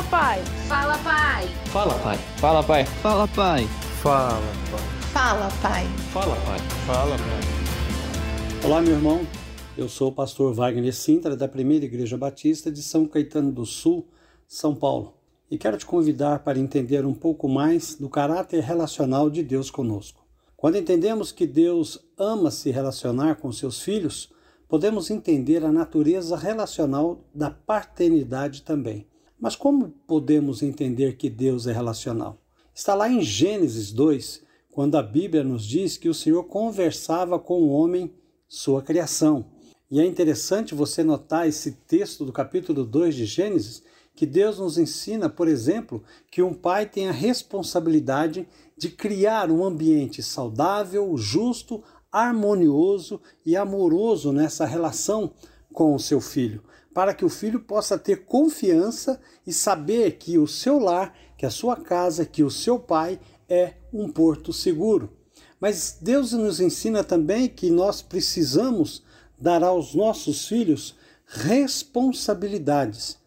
Fala, pai. Fala, pai. Fala, pai. Fala, pai. Fala, pai. Fala, pai. Fala, pai. Fala, pai. Fala, pai. Olá, meu irmão. Eu sou o pastor Wagner Sintra, da Primeira Igreja Batista de São Caetano do Sul, São Paulo. E quero te convidar para entender um pouco mais do caráter relacional de Deus conosco. Quando entendemos que Deus ama se relacionar com seus filhos, podemos entender a natureza relacional da paternidade também. Mas como podemos entender que Deus é relacional? Está lá em Gênesis 2, quando a Bíblia nos diz que o Senhor conversava com o homem, sua criação. E é interessante você notar esse texto do capítulo 2 de Gênesis, que Deus nos ensina, por exemplo, que um pai tem a responsabilidade de criar um ambiente saudável, justo, harmonioso e amoroso nessa relação com o seu filho, para que o filho possa ter confiança e saber que o seu lar, que a sua casa, que o seu pai é um porto seguro. Mas Deus nos ensina também que nós precisamos dar aos nossos filhos responsabilidades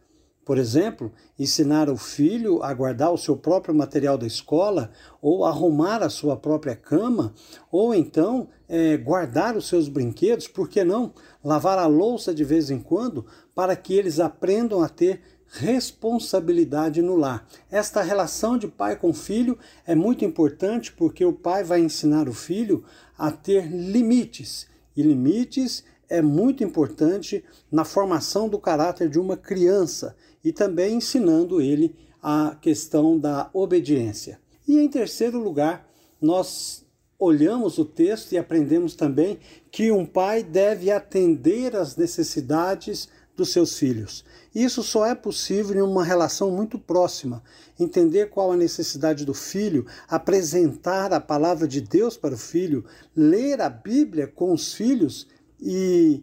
por exemplo, ensinar o filho a guardar o seu próprio material da escola, ou arrumar a sua própria cama, ou então é, guardar os seus brinquedos, por que não? Lavar a louça de vez em quando, para que eles aprendam a ter responsabilidade no lar. Esta relação de pai com filho é muito importante porque o pai vai ensinar o filho a ter limites. E limites é muito importante na formação do caráter de uma criança e também ensinando ele a questão da obediência. E em terceiro lugar, nós olhamos o texto e aprendemos também que um pai deve atender às necessidades dos seus filhos. Isso só é possível em uma relação muito próxima. Entender qual a necessidade do filho, apresentar a palavra de Deus para o filho, ler a Bíblia com os filhos e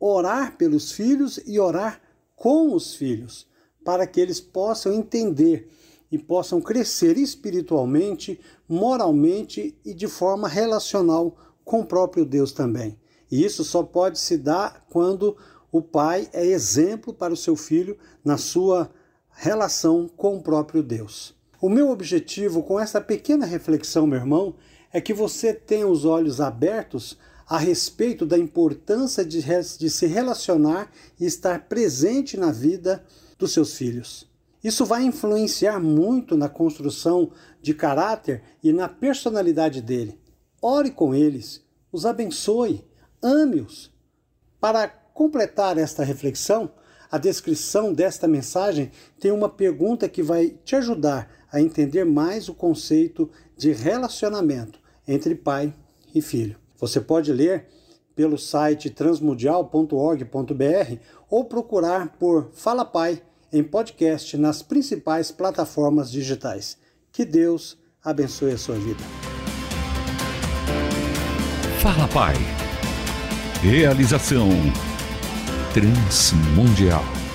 orar pelos filhos e orar com os filhos para que eles possam entender e possam crescer espiritualmente, moralmente e de forma relacional com o próprio Deus também. E isso só pode se dar quando o pai é exemplo para o seu filho na sua relação com o próprio Deus. O meu objetivo com essa pequena reflexão, meu irmão, é que você tenha os olhos abertos a respeito da importância de, de se relacionar e estar presente na vida dos seus filhos. Isso vai influenciar muito na construção de caráter e na personalidade dele. Ore com eles, os abençoe, ame-os. Para completar esta reflexão, a descrição desta mensagem tem uma pergunta que vai te ajudar a entender mais o conceito de relacionamento entre pai e filho. Você pode ler pelo site transmundial.org.br ou procurar por Fala Pai em podcast nas principais plataformas digitais. Que Deus abençoe a sua vida. Fala Pai. Realização Transmundial.